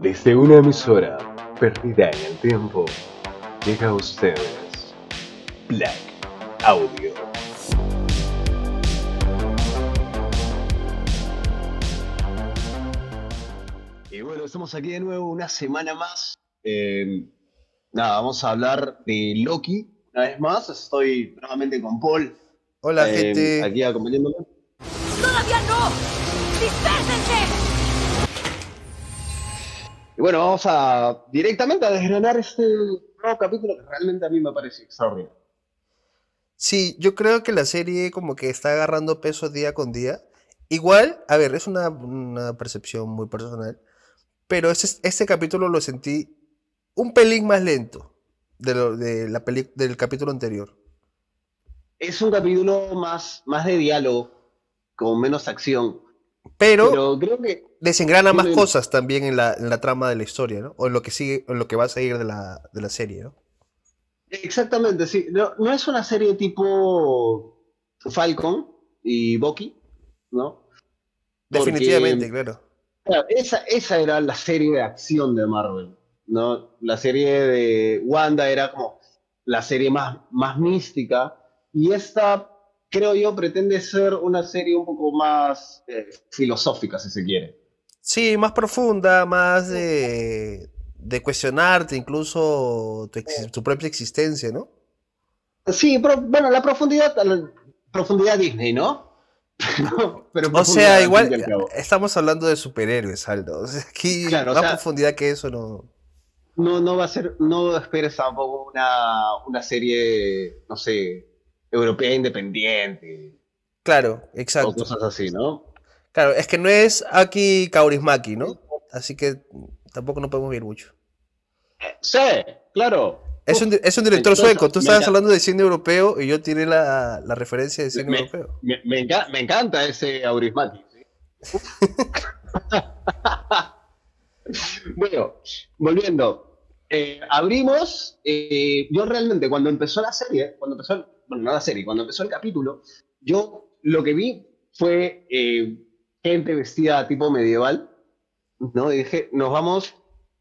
Desde una emisora perdida en el tiempo, llega a ustedes Black Audio. Y bueno, estamos aquí de nuevo una semana más. Eh, nada, vamos a hablar de Loki una vez más. Estoy nuevamente con Paul. Hola, eh, gente. Aquí acompañándome. ¡Todavía no! ¡Dispérsense! Y bueno, vamos a directamente a desgranar este nuevo capítulo que realmente a mí me parece extraordinario. Sí, yo creo que la serie como que está agarrando peso día con día. Igual, a ver, es una, una percepción muy personal, pero este, este capítulo lo sentí un pelín más lento de, lo, de la peli- del capítulo anterior. Es un capítulo más, más de diálogo, con menos acción. Pero, Pero creo que desengrana más cosas también en la, en la trama de la historia, ¿no? O en lo que sigue, en lo que va a seguir de la, de la serie, ¿no? Exactamente, sí. No, no es una serie tipo Falcon y Bucky, ¿no? Porque, Definitivamente, claro. claro, esa, esa era la serie de acción de Marvel, ¿no? La serie de Wanda era como la serie más, más mística y esta, creo yo, pretende ser una serie un poco más eh, filosófica, si se quiere. Sí, más profunda, más de, de cuestionarte incluso tu, ex- tu propia existencia, ¿no? Sí, pero bueno, la profundidad, la profundidad Disney, ¿no? Pero O sea, al igual estamos hablando de superhéroes, Aldo. O sea, aquí Claro, o más sea- profundidad que eso no. No, no va a ser, no esperes tampoco una, una serie, no sé, europea independiente Claro, o exacto. cosas así, ¿no? Claro, es que no es aquí Kaurismaki, ¿no? Así que tampoco no podemos ir mucho. Sí, claro. Es un, es un director Entonces, sueco. Tú estabas hablando de cine europeo y yo tiré la, la referencia de cine Me- europeo. Me, me enca- me encanta ese Aurismati. ¿sí? bueno, volviendo. Eh, abrimos. eh, yo realmente, cuando empezó la serie, cuando empezó, bueno, no la serie, cuando empezó el capítulo, yo lo que vi fue eh, gente vestida tipo medieval, ¿no? Y dije, nos vamos,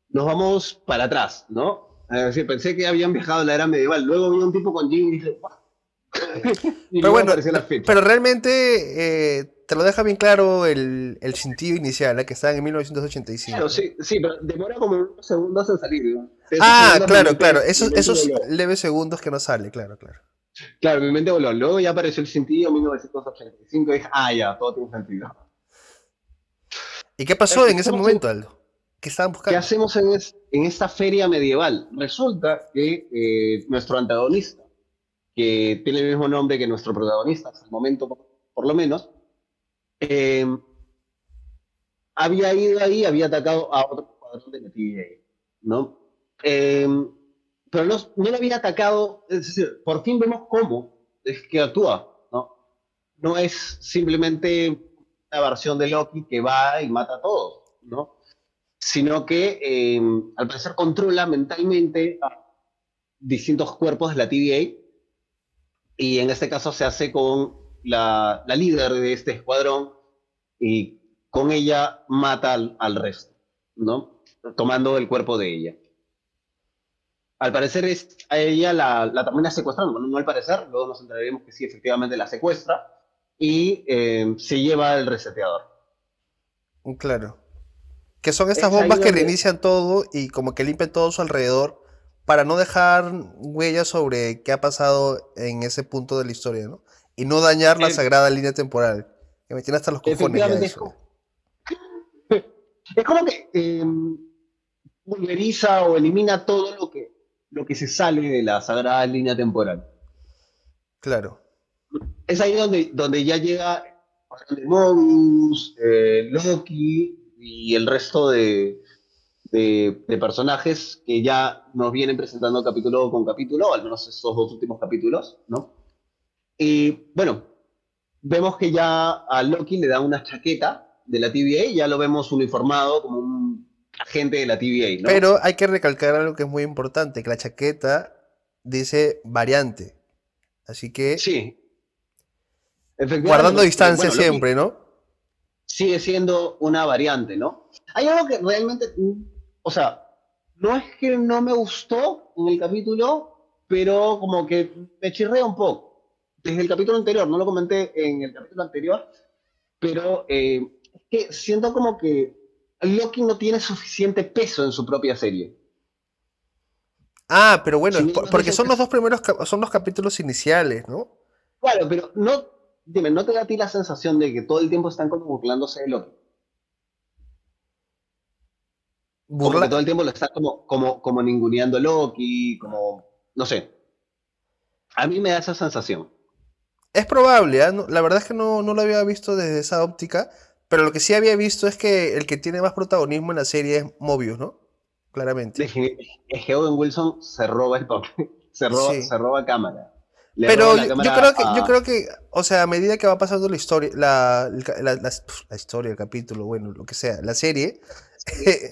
nos vamos para atrás, ¿no? Es decir, pensé que habían viajado a la era medieval. Luego vi un tipo con jean y dije, "Guau". y Pero bueno, la pero realmente eh, te lo deja bien claro el, el sentido inicial, ¿eh? que está en 1985. Claro, sí, sí, pero demora como unos segundos en salir. ¿no? Ah, claro, claro. Esos, esos leves segundos que no sale, claro, claro. Claro, mi mente voló. Luego ya apareció el sentido 1985 y dije, ah, ya, todo tiene sentido. ¿Y qué pasó en ese ¿Cómo momento, Aldo? ¿Qué estaban ¿Qué buscando? hacemos en, es- en esta feria medieval? Resulta que eh, nuestro antagonista, que tiene el mismo nombre que nuestro protagonista, hasta el momento por, por lo menos, eh, había ido ahí, había atacado a otro escuadrón de la TVA, ¿no? Eh, pero no, no lo había atacado, es decir, por fin vemos cómo es que actúa, ¿no? No es simplemente una versión de Loki que va y mata a todos, ¿no? Sino que eh, al parecer controla mentalmente a distintos cuerpos de la TVA y en este caso se hace con la, líder de este escuadrón y con ella mata al, al resto, ¿no? Tomando el cuerpo de ella. Al parecer es, a ella la, la termina secuestrando, bueno, no al parecer, luego nos enteraremos que sí, efectivamente la secuestra y eh, se lleva el reseteador. Claro. Que son estas Es bombas que reinician todo y como que limpian todo su alrededor para no dejar huellas sobre qué ha pasado en ese punto de la historia, ¿no? Y no dañar la Eh, sagrada línea temporal. Que me tiene hasta los cojones ya es eso. como, es como que eh, pulveriza o elimina todo lo que, lo que se sale de la sagrada línea temporal. Claro. Es ahí donde, donde ya llega Mobius, eh, Loki y el resto de, de- de personajes que ya nos vienen presentando capítulo con capítulo, al menos estos dos últimos capítulos, ¿no? Y bueno, vemos que ya a Loki le da una chaqueta de la TVA, ya lo vemos uniformado como un agente de la TVA, ¿no? Pero hay que recalcar algo que es muy importante, que la chaqueta dice variante. Así que sí. Guardando distancia bueno, siempre, ¿no? sigue siendo una variante, ¿no? Hay algo que realmente, o sea, no es que no me gustó en el capítulo, pero como que me chirrea un poco. Desde el capítulo anterior, no lo comenté en el capítulo anterior, pero eh, es que siento como que Loki no tiene suficiente peso en su propia serie. Ah, pero bueno, porque son los dos primeros, son los capítulos iniciales, ¿no? Claro, pero no, dime, ¿no te da a ti la sensación de que todo el tiempo están como burlándose de Loki? Burla... todo el tiempo lo están como, como, como ninguneando Loki, como, no sé. A mí me da esa sensación. Es probable, ¿eh? la verdad es que no, no lo había visto desde esa óptica, pero lo que sí había visto es que el que tiene más protagonismo en la serie es Mobius, ¿no? Claramente. Es que Owen Wilson se roba el papel, se roba, se roba cámara. Pero yo, creo que, yo creo que, o sea, a medida que va pasando la historia, la, la, historia, el capítulo, bueno, lo que sea, la serie,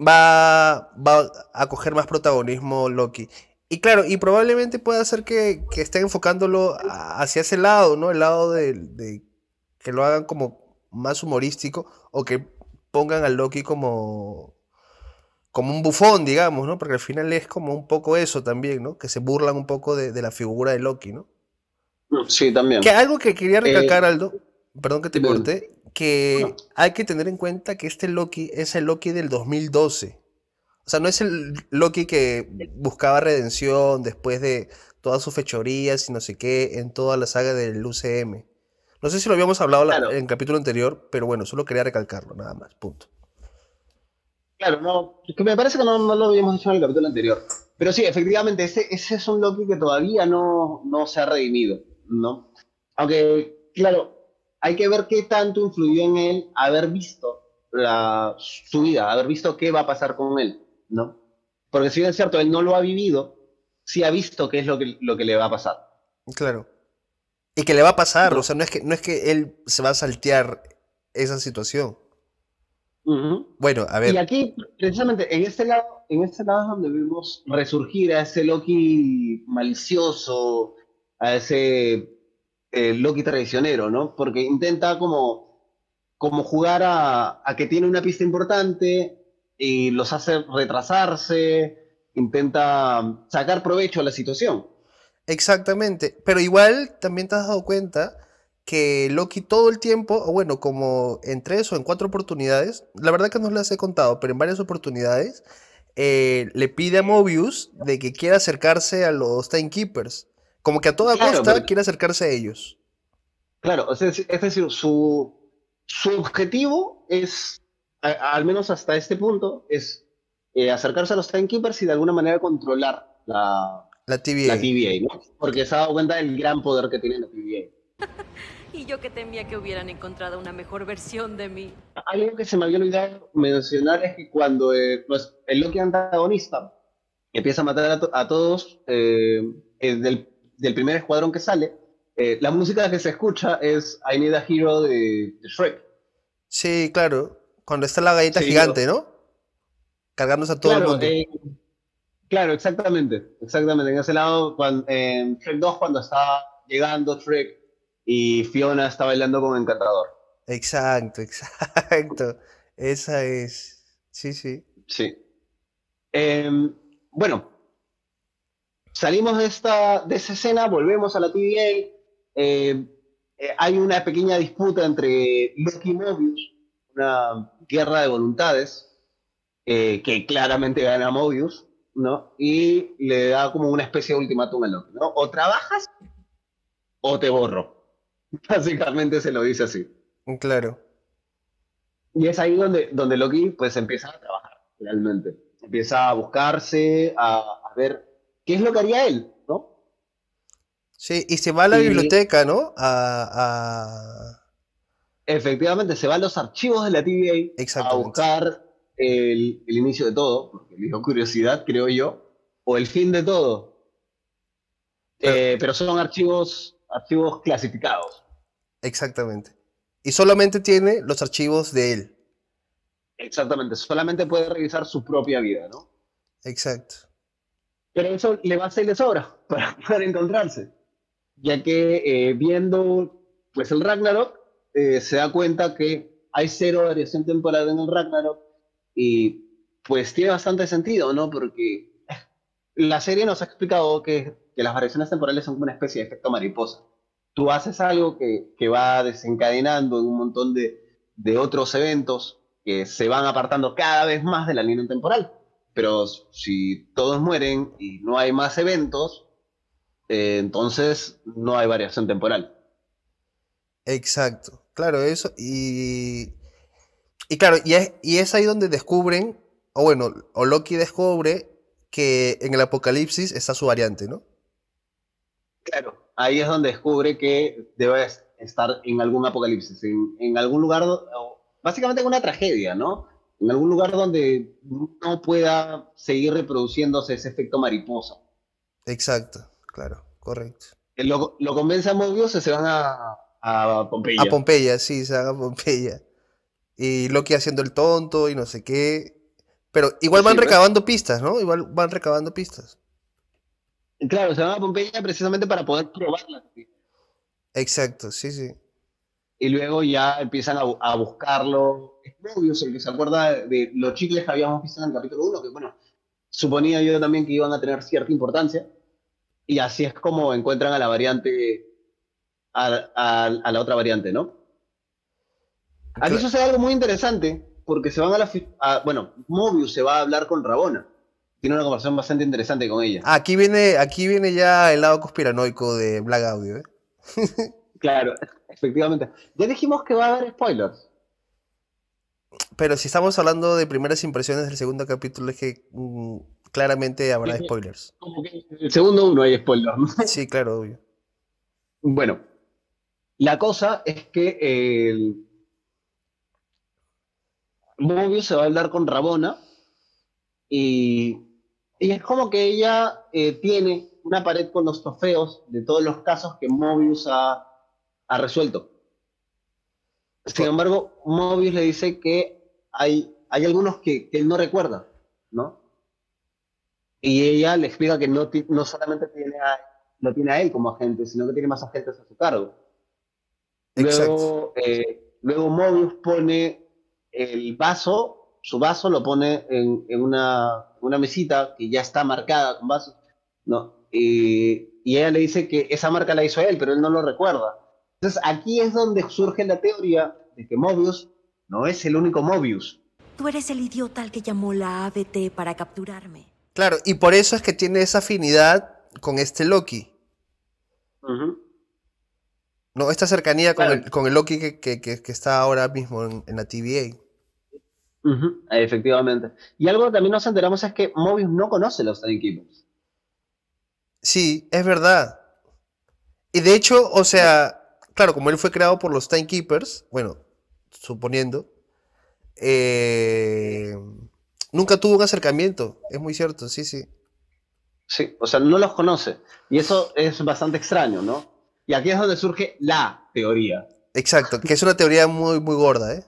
va, va a coger más protagonismo Loki. Y claro, y probablemente pueda ser que, que estén enfocándolo hacia ese lado, ¿no? El lado de, que lo hagan como más humorístico o que pongan a Loki como como un bufón, digamos, ¿no? Porque al final es como un poco eso también, ¿no? Que se burlan un poco de, la figura de Loki, ¿no? Sí, también. Que algo que quería recalcar, eh, Aldo, perdón que te corté, que hay que tener en cuenta que este Loki es el Loki del 2012. O sea, no es el Loki que buscaba redención después de todas sus fechorías y no sé qué en toda la saga del UCM. No sé si lo habíamos hablado en el capítulo anterior, pero bueno, solo quería recalcarlo, nada más, punto. Claro, no, que me parece que no, lo habíamos dicho en el capítulo anterior. Pero sí, efectivamente, ese, ese es un Loki que todavía no, no se ha redimido, ¿no? Aunque, claro, hay que ver qué tanto influyó en él haber visto la, su vida, haber visto qué va a pasar con él, ¿no? Porque si bien es cierto, él no lo ha vivido, sí ha visto qué es lo que, lo que le va a pasar. Claro. Y que le va a pasar, o sea, no es, que, no es que él se va a saltear esa situación. Bueno, a ver. Y aquí, precisamente, en este lado, en este lado es donde vemos resurgir a ese Loki malicioso, a ese eh, Loki traicionero, ¿no? Porque intenta como, como jugar a, a, que tiene una pista importante y los hace retrasarse, intenta sacar provecho a la situación. Exactamente, pero igual también te has dado cuenta que Loki todo el tiempo, o bueno, como en tres o en cuatro oportunidades, la verdad que no las he contado, pero en varias oportunidades, eh, le pide a Mobius de que quiera acercarse a los Timekeepers. Como que a toda costa quiere acercarse a ellos. Claro, es decir, su, su objetivo es, al menos hasta este punto, es eh, acercarse a los Timekeepers y de alguna manera controlar la, la TVA. La TVA, ¿no? Porque se ha dado cuenta del gran poder que tiene la TVA. y yo que temía que hubieran encontrado una mejor versión de mí. Algo que se me había olvidado mencionar es que cuando eh, pues, el Loki antagonista empieza a matar a, todos eh, del, del, primer escuadrón que sale, eh, la música que se escucha es I Need a Hero de, Shrek. Sí, claro. Cuando está la galleta gigante, ¿no? Cargándose a todo el mundo. Claro, exactamente. Exactamente. En ese lado, cuando, en Shrek 2, cuando está llegando Shrek y Fiona está bailando con Encantador. Exacto, exacto. Esa es. Sí, sí. Sí. Em, bueno, salimos de, esta, de esa escena, volvemos a la TVA. Em, eh, hay una pequeña disputa entre Loki y Mobius, una guerra de voluntades, eh, que claramente gana Mobius, ¿no? Y le da como una especie de ultimátum a Loki, ¿no? O trabajas o te borro. Básicamente se lo dice así. Claro. Y es ahí donde, donde Loki pues empieza a trabajar, realmente. Empieza a buscarse, a, ver qué es lo que haría él, ¿no? Sí, y se va a la biblioteca, ¿no? A, Efectivamente, se va a los archivos de la TVA a buscar el, inicio de todo, porque le dio curiosidad, creo yo, o el fin de todo. Eh, pero son archivos archivos clasificados. Exactamente. Y solamente tiene los archivos de él. Exactamente, solamente puede revisar su propia vida, ¿no? Exacto. Pero eso le va a ser de sobra para poder encontrarse, ya que eh, viendo pues el Ragnarok, eh, se da cuenta que hay cero variación temporal en el Ragnarok y pues tiene bastante sentido, ¿no? Porque la serie nos ha explicado que, que las variaciones temporales son como una especie de efecto mariposa. Tú haces algo que, que va desencadenando en un montón de, de otros eventos que se van apartando cada vez más de la línea temporal. Pero si todos mueren y no hay más eventos, eh, entonces no hay variación temporal. Exacto, claro, eso. Y, y claro, y es, y es ahí donde descubren, o bueno, o Loki descubre que en el apocalipsis está su variante, ¿no? Claro, ahí es donde descubre que debe estar en algún apocalipsis, en, en algún lugar, básicamente en una tragedia, ¿no? En algún lugar donde no pueda seguir reproduciéndose ese efecto mariposa. Exacto, claro, correcto. Lo, lo convence a Mobius se van a, a Pompeya. A Pompeya, sí, se van a Pompeya. Y Loki haciendo el tonto y no sé qué. Pero igual van recabando pistas, ¿no? Igual van recabando pistas. Claro, se van a Pompeya precisamente para poder probarla. Exacto, sí, sí. Y luego ya empiezan a, a buscarlo. Es Mobius el que se acuerda de los chicles que habíamos visto en el capítulo 1, que bueno, suponía yo también que iban a tener cierta importancia. Y así es como encuentran a la variante, a, a- a la otra variante, ¿no? Aquí Cla- sucede algo muy interesante, porque se van a la... a- bueno, Mobius se va a hablar con Rabona. Tiene una conversación bastante interesante con ella. Ah, Aquí viene, aquí viene ya el lado conspiranoico de Black Audio, ¿eh? Claro, efectivamente. Ya dijimos que va a haber spoilers. Pero si estamos hablando de primeras impresiones del segundo capítulo, es que mm, claramente habrá Sí. spoilers. Como que en el segundo uno hay spoilers, ¿no? Sí, claro, obvio. Bueno, la cosa es que el Mobius se va a hablar con Rabona y, y es como que ella eh, tiene una pared con los trofeos de todos los casos que Mobius ha, ha resuelto. Sin embargo, Mobius le dice que hay, hay algunos que, que él no recuerda, ¿no? Y ella le explica que no, no solamente tiene a, no tiene a él como agente, sino que tiene más agentes a su cargo. Luego, eh, luego Mobius pone el vaso, su vaso lo pone en, en una, una mesita que ya está marcada con vasos, ¿no? Y, y ella le dice que esa marca la hizo él, pero él no lo recuerda. Entonces aquí es donde surge la teoría de que Mobius no es el único Mobius. Tú eres el idiota al que llamó la ABT para capturarme. Claro, y por eso es que tiene esa afinidad con este Loki. ¿No? Esta cercanía con, Claro. el, con el Loki que, que- que- que está ahora mismo en, en la TVA. Efectivamente. Y algo que también nos enteramos es que Mobius no conoce los Timekeepers. Sí, es verdad. Y de hecho, o sea, claro, como él fue creado por los Timekeepers, bueno, suponiendo, eh, nunca tuvo un acercamiento. Es muy cierto, sí, sí. Sí, o sea, no los conoce. Y eso es bastante extraño, ¿no? Y aquí es donde surge la teoría. Exacto, que es una teoría muy, muy gorda, ¿eh?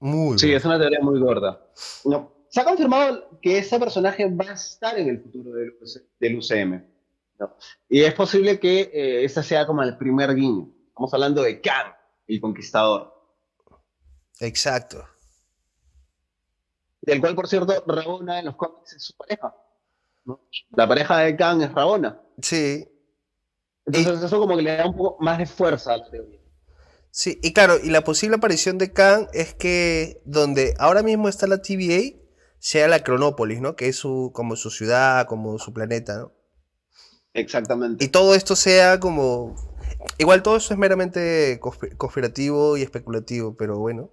Muy Sí, gorda. es una teoría muy gorda. No, se ha confirmado que ese personaje va a estar en el futuro del, del UCM. ¿no? Y es posible que eh, ese sea como el primer guiño. Estamos hablando de Kang, el conquistador. Exacto. Del cual, por cierto, Rabona en los cómics es su pareja. ¿no? La pareja de Kang es Rabona. Sí, Entonces eso como que le da un poco más de fuerza a la teoría. sí, y claro, y la posible aparición de Khan es que donde ahora mismo está la TVA sea la Cronópolis, ¿no? Que es su, como su ciudad, como su planeta, ¿no? Exactamente. Y todo esto sea como... Igual todo eso es meramente conspi- conspirativo y especulativo, pero bueno.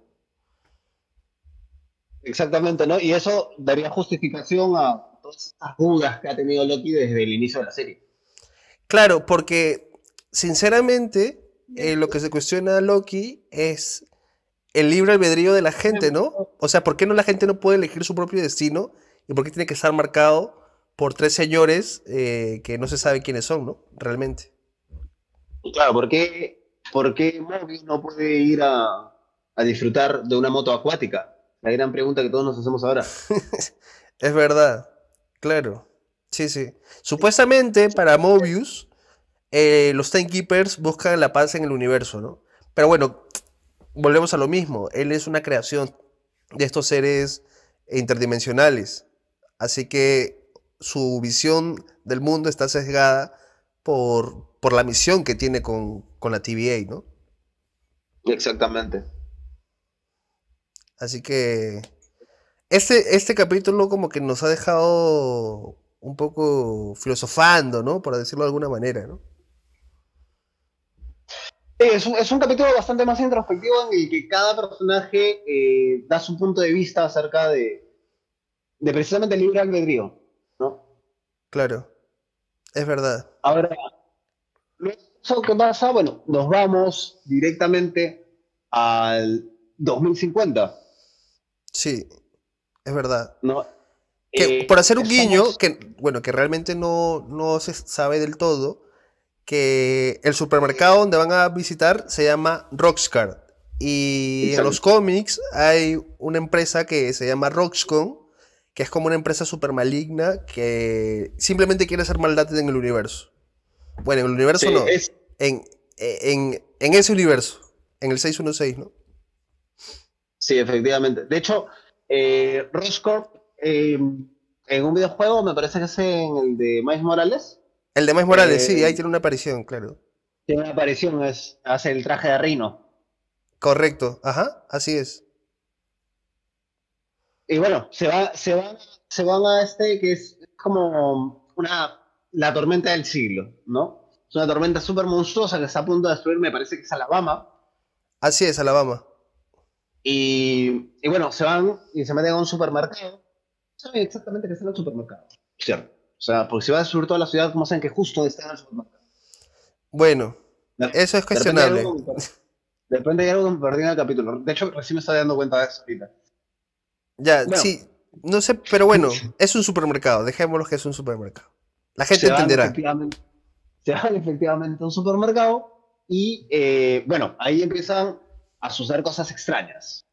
Exactamente, ¿no? Y eso daría justificación a todas estas dudas que ha tenido Loki desde el inicio de la serie. Claro, porque sinceramente eh, lo que se cuestiona a Loki es el libre albedrío de la gente, ¿no? O sea, ¿por qué no la gente no puede elegir su propio destino? ¿Y por qué tiene que estar marcado por tres señores eh, que no se sabe quiénes son, ¿no? Realmente. Claro, ¿por qué, por qué Mobius no puede ir a, a disfrutar de una moto acuática? La gran pregunta que todos nos hacemos ahora. Es verdad, claro. Sí, sí. Supuestamente para Mobius, eh, los Timekeepers buscan la paz en el universo, ¿no? Pero bueno, volvemos a lo mismo. Él es una creación de estos seres interdimensionales. Así que su visión del mundo está sesgada por, por la misión que tiene con, con la TVA, ¿no? Exactamente. Así que este, este capítulo como que nos ha dejado un poco filosofando, ¿no? Por decirlo de alguna manera, ¿no? Es un, es un capítulo bastante más introspectivo en el que cada personaje eh, da su punto de vista acerca de, de precisamente el libre albedrío, ¿no? Claro, es verdad. Ahora, eso que pasa, bueno, nos vamos directamente al 2050. Sí, es verdad. ¿no? Que, Eh, por hacer un guiño, que bueno, que realmente no, no se sabe del todo, que el supermercado donde van a visitar se llama Roxcar. Y en los cómics hay una empresa que se llama Roxcon, que es como una empresa super maligna que simplemente quiere hacer maldad en el universo. Bueno, en el universo Sí, no, es- en, en, en ese universo, en el 616, ¿no? sí, efectivamente. De hecho, eh, Roscorp, eh, en un videojuego, me parece que es en el de Miles Morales, El de Miles Morales, sí, Eh, ahí tiene una aparición, claro. tiene una aparición, es, hace el traje de Rino. Correcto, ajá, así es. Y bueno, se, va, se, van, se van a este que es como una, la tormenta del siglo, ¿no? Es una tormenta súper monstruosa que está a punto de destruir, me parece que es Alabama. Así es, Alabama. Y, y bueno, se van y se meten a un supermercado. Saben exactamente que está en el supermercado. Cierto. O sea, porque si va a destruir toda la ciudad, ¿cómo saben que justo está en el supermercado? Bueno, De- eso es de repente cuestionable. algo De repente hay algo que me perdí en el capítulo. De hecho, recién me estoy dando cuenta de eso ahorita. Ya, Bueno. sí, no sé, pero bueno, es un supermercado, dejémoslo que es un supermercado. La gente se entenderá. efectivamente, se van efectivamente a un supermercado y eh, bueno, ahí empiezan a suceder cosas extrañas.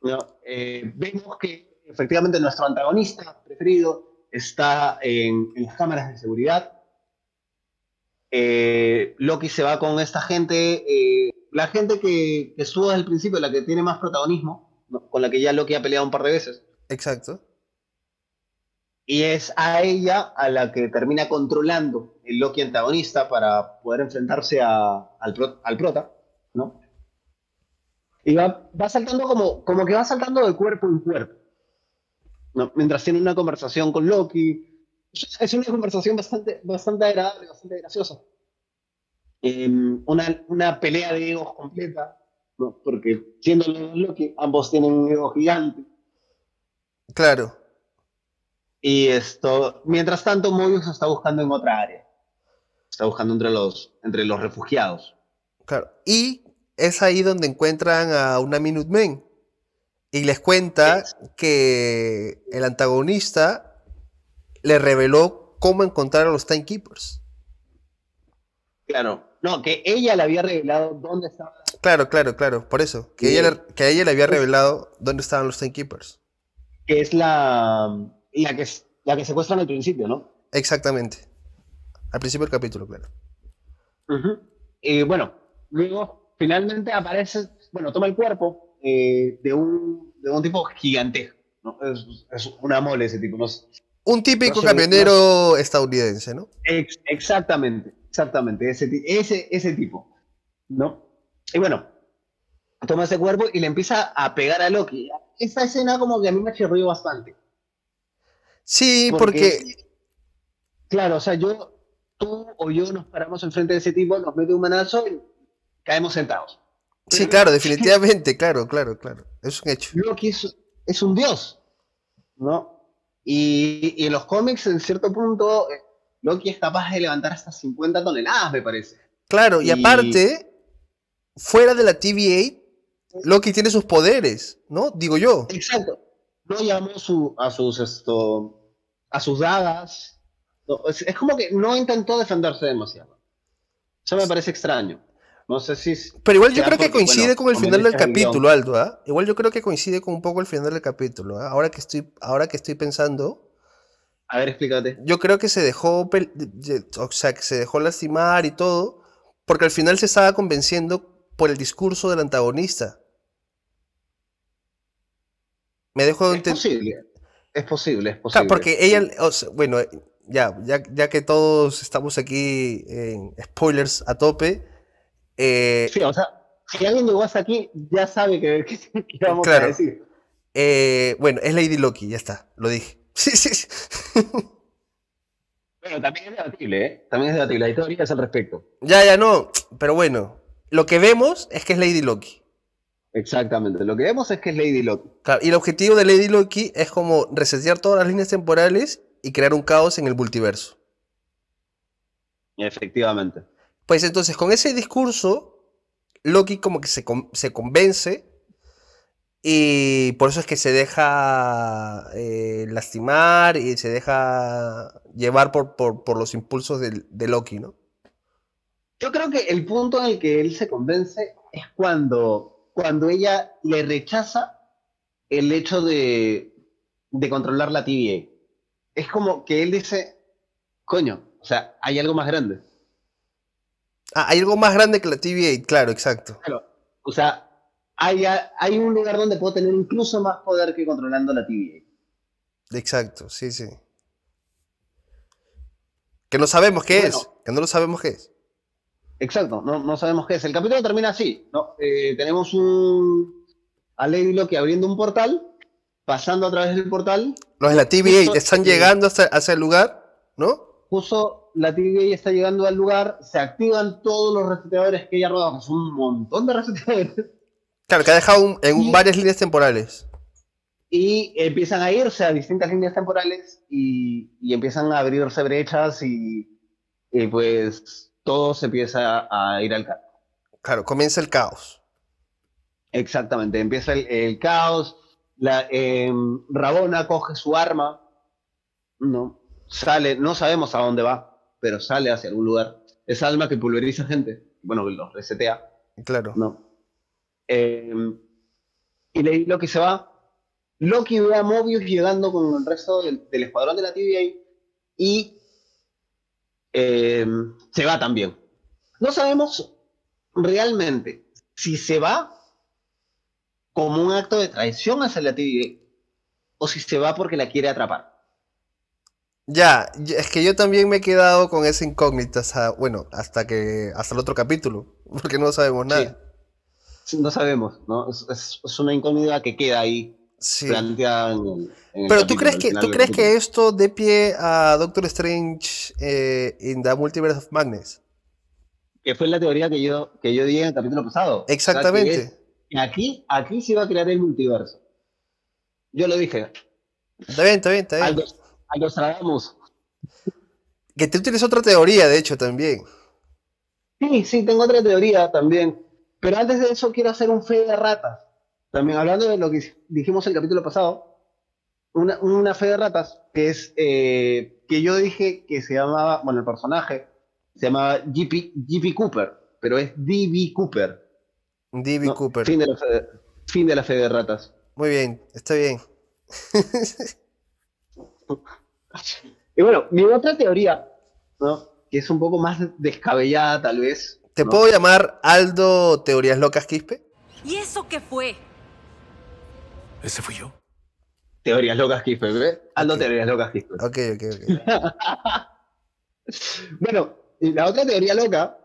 ¿No? Eh, vemos que efectivamente nuestro antagonista preferido está en, en las cámaras de seguridad. Eh, Loki se va con esta gente, eh, la gente que, que estuvo desde el principio, la que tiene más protagonismo, con la que ya Loki ha peleado un par de veces. Exacto. Y es a ella a la que termina controlando el Loki antagonista para poder enfrentarse a- al, pro- al prota, ¿no? Y va, va saltando como, como que va saltando de cuerpo en cuerpo, ¿no? Mientras tiene una conversación con Loki. Es una conversación bastante, bastante agradable, bastante graciosa. Em, una, una pelea de egos completa, ¿no? Porque siendo Loki, ambos tienen un ego gigante. Claro. Y esto, mientras tanto, Mobius está buscando en otra área. Está buscando entre los, entre los refugiados. Claro. Y es ahí donde encuentran a una Minutemen. Y les cuenta que el antagonista le reveló cómo encontrar a los Timekeepers. Claro. No, que ella le había revelado dónde estaba. Claro, claro, claro. Por eso. Que, Sí. ella, le- que a ella le había revelado dónde estaban los Timekeepers. Que es la, la, que, la que secuestran al principio, ¿no? Exactamente. Al principio del capítulo, claro. Y bueno, luego finalmente aparece, bueno, toma el cuerpo eh, de, un, de un tipo gigantesco. ¿no? Es, es una mole ese tipo. No sé. Un típico No sé, camionero estadounidense, ¿no? Ex- exactamente, exactamente, ese, ese, ese tipo, ¿no? Y bueno, toma ese cuerpo y le empieza a pegar a Loki. Esta escena como que a mí me chirrió bastante. Sí, porque, Claro, o sea, yo, tú o yo nos paramos enfrente de ese tipo, nos mete un manazo y caemos sentados. Sí, claro, definitivamente, claro, claro, claro. Es un hecho. Loki es, es un dios, ¿no? Y, y en los cómics, en cierto punto, Loki es capaz de levantar hasta 50 toneladas, me parece. Claro, y Y- aparte, fuera de la TVA, Loki tiene sus poderes, ¿no? Digo yo. Exacto. No llamó su, a sus esto a sus dagas. No, es, es como que no intentó defenderse demasiado. Eso me parece extraño. No sé si. Pero igual yo creo que porque, coincide bueno, con el final del el capítulo, Aldo, ¿ah? Igual yo creo que coincide con un poco el final del capítulo, ¿ah? Ahora que estoy, ahora que estoy pensando, A ver, explícate. yo creo que se dejó, o sea, que se dejó lastimar y todo, porque al final se estaba convenciendo por el discurso del antagonista. Me dejo Es posible. Es posible, es Claro, posible. porque ella, o sea, bueno, ya, ya, ya que todos estamos aquí en spoilers a tope, eh, Sí, o sea, si alguien llegó hasta aquí, ya sabe que, que- que vamos Claro. a decir. eh, bueno, es Lady Loki, ya está, lo dije. Sí, sí, sí. Bueno, también es debatible, ¿eh? También es debatible. Hay teorías al respecto. Ya, ya no, pero bueno, lo que vemos es que es Lady Loki. Exactamente. Lo que vemos es que es Lady Loki. Claro, y el objetivo de Lady Loki es como resetear todas las líneas temporales y crear un caos en el multiverso. Efectivamente. Pues entonces, con ese discurso, Loki como que se, con- se convence y por eso es que se deja eh, lastimar y se deja llevar por, los impulsos de, Loki, ¿no? Yo creo que el punto en el que él se convence es cuando, cuando ella le rechaza el hecho de, de controlar la TVA. Es como que él dice, coño, o sea, hay algo más grande. Ah, hay algo más grande que la TVA, claro, exacto. Claro, o sea, hay, hay un lugar donde puedo tener incluso más poder que controlando la TVA. Exacto, sí, sí. Que no sabemos qué es, que no lo sabemos qué es. Exacto, no, no sabemos qué es. El capítulo termina así, ¿no? Eh, tenemos un a Lady Loki abriendo un portal, pasando a través del portal, Los de la TVA Justo- están llegando hasta, hacia el lugar, ¿no? justo la TVA está llegando al lugar, se activan todos los reseteadores que ella rodado, que son un montón de reseteadores, Claro, que ha dejado un- en Y- varias líneas temporales. y empiezan a irse a distintas líneas temporales y, y empiezan a abrirse brechas y, y pues todo se empieza a ir al caos. Claro, comienza el caos. Exactamente, empieza el, el caos, la, em, Rabona coge su arma, no, sale, no sabemos a dónde va, pero sale hacia algún lugar. Esa alma que pulveriza gente, bueno, que los resetea, Claro. no. Em, y Lady Loki se va. Loki ve a Mobius llegando con el resto del, del escuadrón de la TVA y em, se va también. No sabemos realmente si se va como un acto de traición hacia la TVA o si se va porque la quiere atrapar. Ya, es que yo también me he quedado con esa incógnita, hasta- bueno, hasta que, hasta el otro capítulo, porque no sabemos nada. No sabemos, ¿no? Es, una incógnita que queda ahí Sí. planteada en el, en el Pero tú capítulo, crees que, tú crees capítulo. que esto dé pie a Doctor Strange eh, in the Multiverse of Madness. que fue la teoría que yo, que yo di en el capítulo pasado. O sea, que Exactamente. es- aquí, aquí se va a crear el multiverso. Yo lo dije. Está bien, está bien, está bien. Aldo Stradamus. Que tú tienes otra teoría, de hecho, también. Sí, sí, tengo otra teoría también. Pero antes de eso quiero hacer un fe de ratas. También hablando de lo que dijimos el capítulo pasado. Una, una fe de ratas que es eh, que yo dije que se llamaba, bueno, el personaje se llamaba GP Cooper, pero es DB Cooper. D.B. No, Cooper. Fin de, la fe de, fin de la fe de ratas. Muy bien, está bien. Y bueno, mi otra teoría, ¿no? que es un poco más descabellada tal vez. ¿Te ¿no? puedo llamar Aldo Teorías Locas Quispe? ¿Y eso qué fue? Ese fui yo. Teorías locas Quispe, ¿ves? Ando Ok. teorías locas Quispe. Ok, ok, ok. Bueno, la otra teoría loca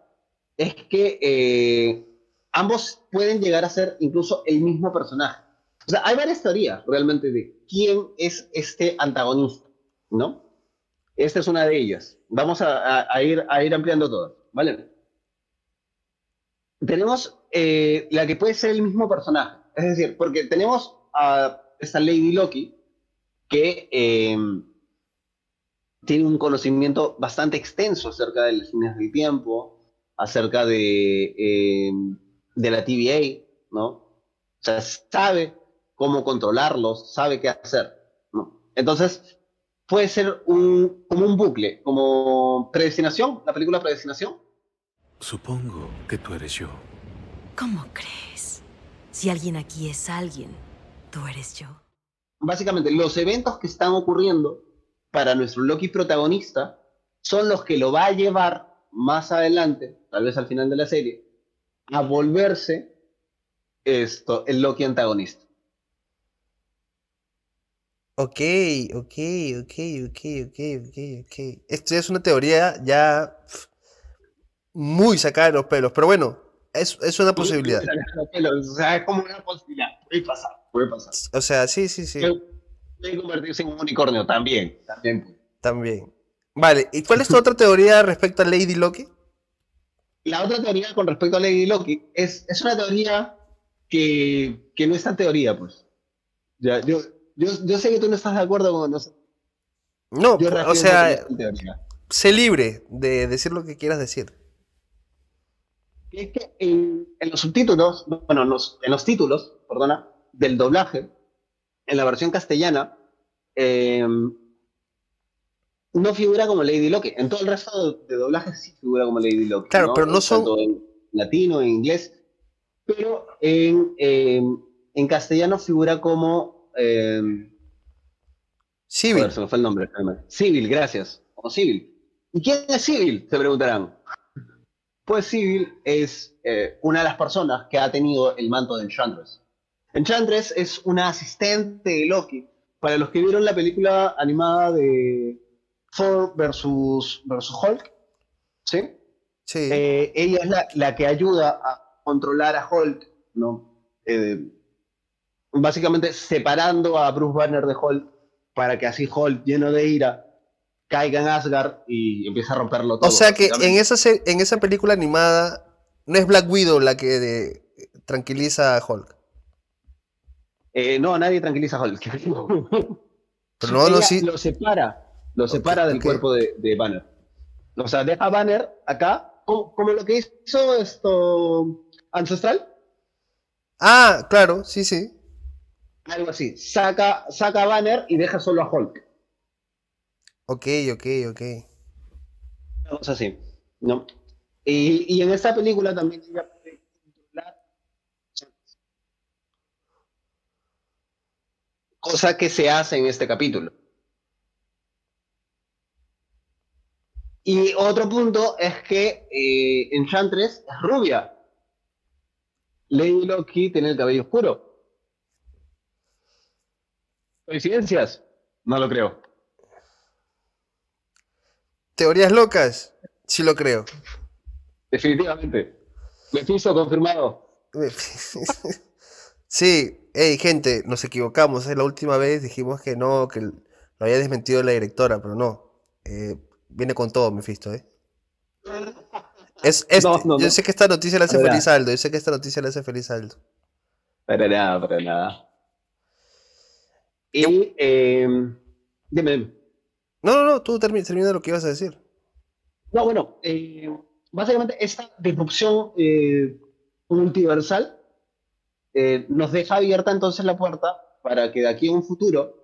es que eh, ambos pueden llegar a ser incluso el mismo personaje. O sea, hay varias teorías realmente de quién es este antagonista, ¿no? Esta es una de ellas. Vamos a, ir, a ir ampliando todas, ¿vale? Tenemos eh, la que puede ser el mismo personaje. Es decir, porque tenemos a esta Lady Loki que eh, tiene un conocimiento bastante extenso acerca de las líneas del tiempo, acerca de, eh, de la TVA, ¿no? O sea, sabe cómo controlarlos, sabe qué hacer, ¿no? Entonces, puede ser un, como un bucle, como Predestinación, la película Predestinación. Supongo que tú eres yo. ¿Cómo crees? Si alguien aquí es alguien, tú eres yo. Básicamente, los eventos que están ocurriendo para nuestro Loki protagonista son los que lo va a llevar más adelante, tal vez al final de la serie, a volverse esto, el Loki antagonista. Ok, ok, ok, ok, ok, ok, ok. Esto ya es una teoría ya muy sacada de los pelos, pero bueno, es, es una posibilidad. O sea, es como una posibilidad. Puede pasar, puede pasar. O sea, sí, sí, sí, Puede convertirse en un unicornio también. También. también. Vale, ¿y cuál es tu otra teoría respecto a Lady Loki? La otra teoría con respecto a Lady Loki es, es una teoría que, que no es tan teoría, pues. Ya, yo, yo, yo sé que tú no estás de acuerdo con eso. No, Yo o sea, sé libre de decir lo que quieras decir. Es que en, en los subtítulos, bueno, en los, en los títulos, perdona, del doblaje, en la versión castellana, eh, no figura como Lady Loki. En todo el resto de, doblajes sí figura como Lady Loki. Claro, pero no son- Tanto en latino, en inglés. Pero en, eh, en castellano figura como. Eh, Civil. joder, se me fue el nombre. Civil, gracias. Como Civil. ¿Y quién es Civil? Se preguntarán. Pues Civil es eh, una de las personas que ha tenido el manto de Enchantress. Enchantress es una asistente de Loki. Para los que vieron la película animada de Thor versus, versus Hulk, ¿sí? Sí. Eh, ella es la, la que ayuda a controlar a Hulk, ¿no? Eh, básicamente separando a Bruce Banner de Hulk para que así Hulk, lleno de ira, caiga en Asgard y empiece a romperlo todo. o sea que en esa, en esa película animada no es Black Widow la que de- tranquiliza a Hulk. Eh, no, nadie tranquiliza a Hulk. Pero no, no, Ella sí. Lo separa, lo separa del cuerpo de, de Banner. O sea, deja a Banner acá, como, como lo que hizo esto Ancestral, Ah, claro, sí, sí. Algo así. Saca, saca Banner y deja solo a Hulk. Ok, ok, ok. Una cosa así, ¿no? Y, y en esta película también ella puede controlar cosa que se hace en este capítulo. Y otro punto es que eh, Enchantress es rubia. Lady Loki tiene el cabello oscuro. ¿Coincidencias? No lo creo. Teorías locas, sí lo creo. Definitivamente. Mephisto confirmado. Sí, hey, gente, nos equivocamos. La última vez dijimos que no, que lo había desmentido la directora, pero no. Eh, viene con todo, Mephisto, ¿eh? Es, No, no, yo no. sé que esta noticia le hace Para feliz Aldo. Yo sé que esta noticia le hace feliz Aldo. Para nada, para nada. Y, eh, dime, dime. No, no, no, tú termi- termina lo que ibas a decir. No, bueno, eh, básicamente esta disrupción eh, multiversal eh, nos deja abierta entonces la puerta para que de aquí a un futuro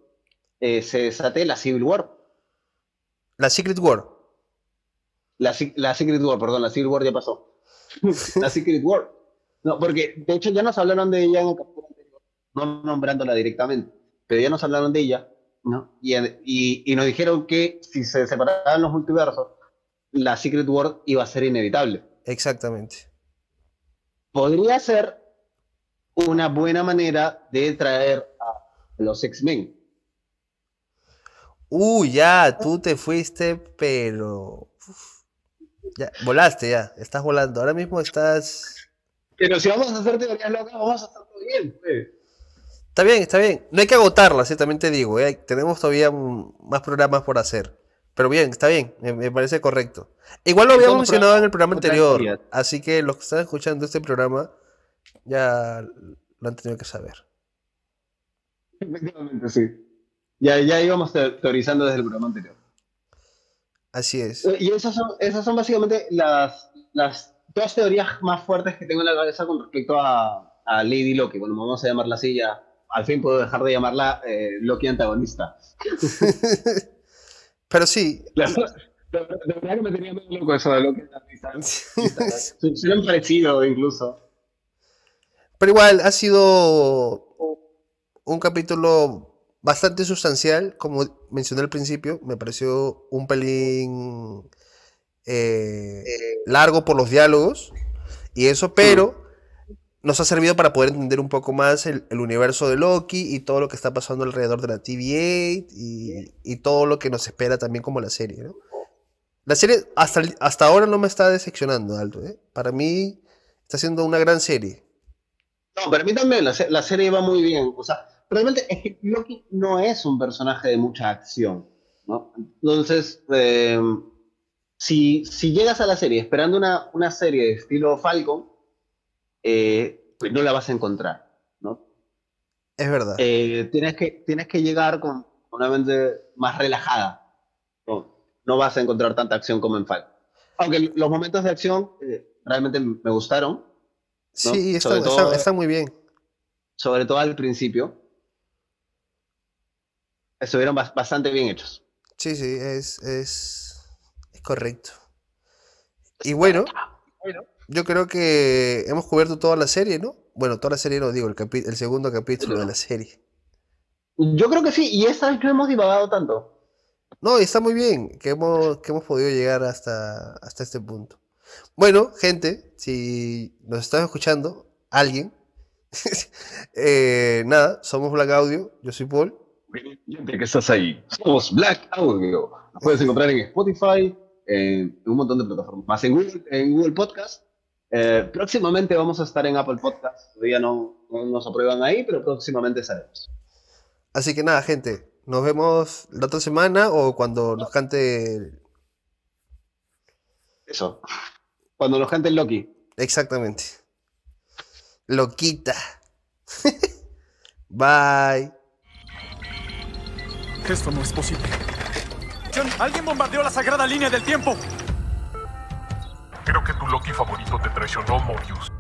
eh, se desate la Civil War. La Secret War. La, la Secret War, perdón, la Civil War ya pasó. la Secret War. No, porque de hecho ya nos hablaron de ella en el capítulo anterior, no nombrándola directamente, pero ya nos hablaron de ella, ¿no? Y, y, y nos dijeron que si se separaban los multiversos, la Secret War iba a ser inevitable. Exactamente. podría ser una buena manera de traer a los X-Men. Uh, ya, tú te fuiste, pero. uf, ya, volaste ya, estás volando. Ahora mismo estás. Pero si vamos a hacer teorías locas, vamos a hacerlo bien. pues. Está bien, está bien. No hay que agotarlas, ¿eh? también te digo. ¿eh? Tenemos todavía más programas por hacer. Pero bien, está bien, me, me parece correcto. Igual lo habíamos mencionado en el programa anterior, así que los que están escuchando este programa ya lo han tenido que saber. Efectivamente, sí. Ya, ya íbamos te- teorizando desde el programa anterior. Así es. Y esas son, esas son básicamente las, las dos teorías más fuertes que tengo en la cabeza con respecto a, a Lady Loki. Bueno, vamos a llamarla así ya. Al fin puedo dejar de llamarla eh, Loki antagonista. Pero sí, La, la- la verdad que me tenía medio loco eso de Loki antagonista. Suena parecido incluso. pero igual ha sido un capítulo bastante sustancial, como mencioné al principio, me pareció un pelín eh, largo por los diálogos Y eso, pero nos ha servido para poder entender un poco más el, el universo de Loki y todo lo que está pasando alrededor de la TVA y, y todo lo que nos espera también como la serie, ¿no? La serie hasta, hasta ahora no me está decepcionando, Aldo, ¿eh? Para mí está siendo una gran serie. No, para mí también la, la serie va muy bien. O sea, realmente es que Loki no es un personaje de mucha acción, ¿no? Entonces, eh, si, si llegas a la serie esperando una, una serie de estilo Falcon, eh, pues no la vas a encontrar, ¿no? Es verdad. Eh, tienes, que, tienes que llegar con una mente más relajada. No, no vas a encontrar tanta acción como en Falcon. Aunque los momentos de acción eh, realmente me gustaron, sí, está, está- muy bien. sobre todo al principio, estuvieron bas- bastante bien hechos. Sí, sí, es, es, es correcto. Y bueno, yo creo que hemos cubierto toda la serie, ¿no? Bueno, toda la serie no digo, el, capi- el segundo capítulo de la serie. Yo creo que sí, y esta vez no hemos divagado tanto. No, y está muy bien que hemos, que hemos podido llegar hasta, hasta este punto. Bueno, gente, si nos estás escuchando, alguien, eh, nada, somos Black Audio, yo soy Paul. Gente que estás ahí. Somos Black Audio. Nos puedes encontrar en Spotify, en un montón de plataformas. Más en Google, en Google Podcast. Eh, próximamente vamos a estar en Apple Podcast. Todavía no, no nos aprueban ahí, pero próximamente estaremos. Así que nada, gente, nos vemos la otra semana o cuando nos cante Eso. Cuando nos cante el Loki. exactamente. Loquita. Bye. Esto no es posible. John, alguien bombardeó la sagrada línea del tiempo. Creo que tu Loki favorito te traicionó, Mobius.